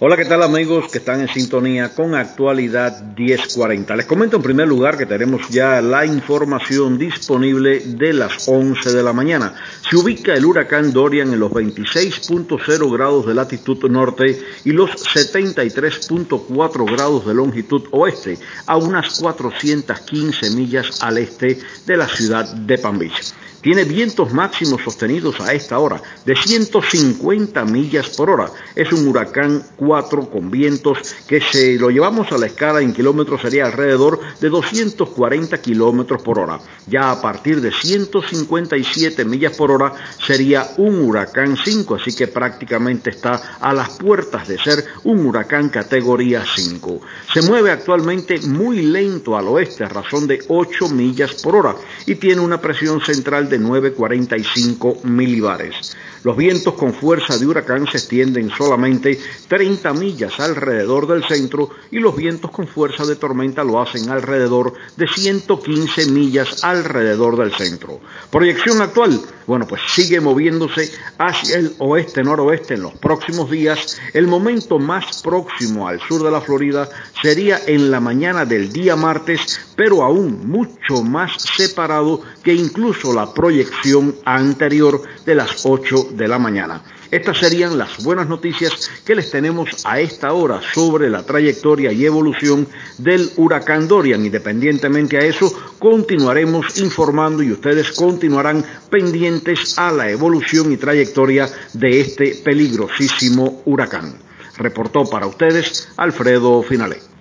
Hola, ¿qué tal amigos que están en sintonía con actualidad 1040? Les comento en primer lugar que tenemos ya la información disponible de las 11 de la mañana. Se ubica el huracán Dorian en los 26.0 grados de latitud norte y los 73.4 grados de longitud oeste, a unas 415 millas al este de la ciudad de Palm Beach. Tiene vientos máximos sostenidos a esta hora de 150 millas por hora. Es un huracán 4 con vientos que si lo llevamos a la escala en kilómetros sería alrededor de 240 kilómetros por hora. Ya a partir de 157 millas por hora sería un huracán 5, así que prácticamente está a las puertas de ser un huracán categoría 5. Se mueve actualmente muy lento al oeste a razón de 8 millas por hora y tiene una presión central de 9,45 milibares. Los vientos con fuerza de huracán se extienden solamente 30 millas alrededor del centro y los vientos con fuerza de tormenta lo hacen alrededor de 115 millas alrededor del centro. Proyección actual, bueno, pues sigue moviéndose hacia el oeste-noroeste en los próximos días. El momento más próximo al sur de la Florida sería en la mañana del día martes, pero aún mucho más separado que incluso la proyección anterior de las 8 de la mañana. Estas serían las buenas noticias que les tenemos a esta hora sobre la trayectoria y evolución del huracán Dorian. Independientemente a eso, continuaremos informando y ustedes continuarán pendientes a la evolución y trayectoria de este peligrosísimo huracán. Reportó para ustedes Alfredo Finale.